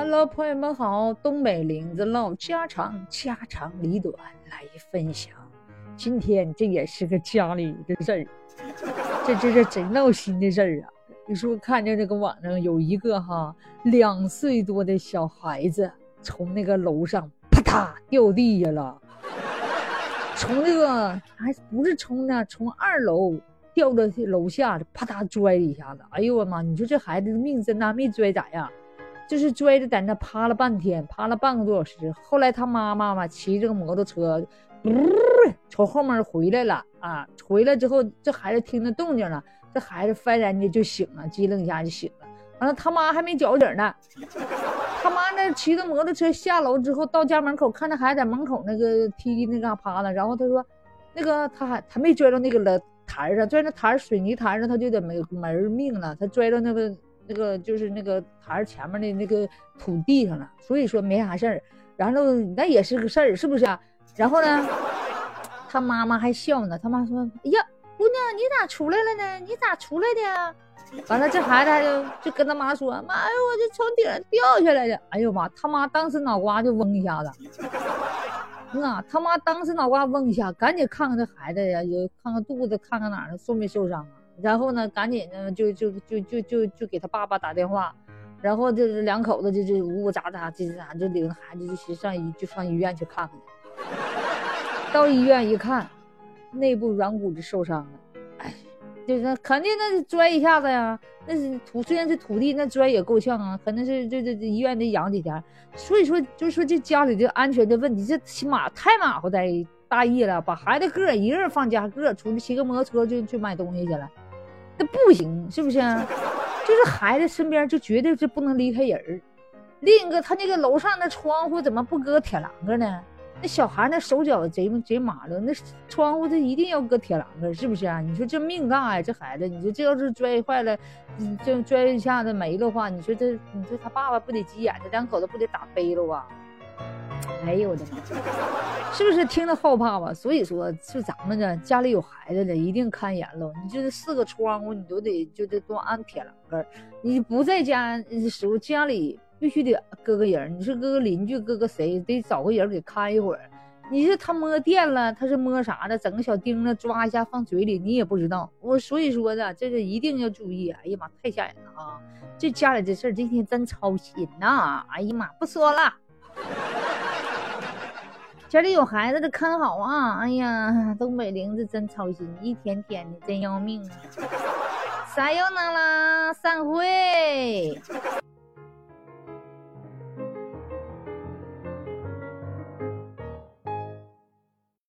Hello，朋友们好，东北林子唠家常，家长里短来分享。今天这也是个家里的事儿，这这是贼闹心的事儿啊！你说看见这个网上有一个哈两岁多的小孩子从那个楼上啪嗒掉地下了，从那个还不是从那从二楼掉到楼下，啪嗒摔一下子。哎呦我妈！你说这孩子命真大，没摔咋样？就是摔着在那趴了半天，趴了半个多小时。后来他妈妈嘛骑着个摩托车，呜从后面回来了啊！回来之后，这孩子听着动静了，这孩子幡然间就醒了，机灵一下就醒了。完了，他妈还没觉醒呢。他妈那骑着摩托车下楼之后，到家门口看着孩子在门口那个梯那嘎趴着，然后他说：“那个他还他没拽到那个了台上，拽那台水泥台上，他就得没没命了。他拽到那个。”那个就是那个台前面的那个土地上了，所以说没啥事儿。然后那也是个事儿，是不是啊？然后呢，他妈妈还笑呢。他妈说：“哎呀，姑娘，你咋出来了呢？你咋出来的？”完了，这孩子就就跟他妈说：“妈呀，我就从顶上掉下来的。”哎呦妈！他妈当时脑瓜就嗡一下子。啊，他妈当时脑瓜嗡一下，赶紧看看这孩子呀，有看看肚子，看看哪儿受没受伤啊？然后呢，赶紧呢，就就就就就就给他爸爸打电话，然后就是两口子就就呜呜喳喳，这咋就领着孩子就去上医就上医院去看看。到医院一看，内部软骨就受伤了，哎，就是肯定那是摔一下子呀，那是土虽然是土地，那摔也够呛啊，肯定是这这这医院得养几天。所以说，就是说这家里的安全的问题，这起码太马虎在大意了，把孩子个一个人放家个出去骑个摩托车就去买东西去了。那不行，是不是？就是孩子身边就绝对是不能离开人儿。另一个，他那个楼上那窗户怎么不搁铁栏杆呢？那小孩那手脚贼贼麻溜，那窗户他一定要搁铁栏杆，是不是啊？你说这命大呀，这孩子，你说这要是摔坏了，这摔一下子没的话，你说这，你说他爸爸不得急眼，这两口子不得打飞了啊？哎呦我的妈！是不是听着后怕吧？所以说，就咱们这家里有孩子的，一定看严喽。你就是四个窗户，你都得就得多安铁栏杆。你不在家的时候，家里必须得搁个人。你说搁个邻居，搁个谁，得找个人给看一会儿。你说他摸电了，他是摸啥的？整个小钉子抓一下放嘴里，你也不知道。我所以说的，这个一定要注意。哎呀妈，太吓人了啊！这家里这事儿，今天真操心呐！哎呀妈，不说了。家里有孩子的看好啊！哎呀，东北玲子真操心，一天天的真要命啊！撒又能啦，散会。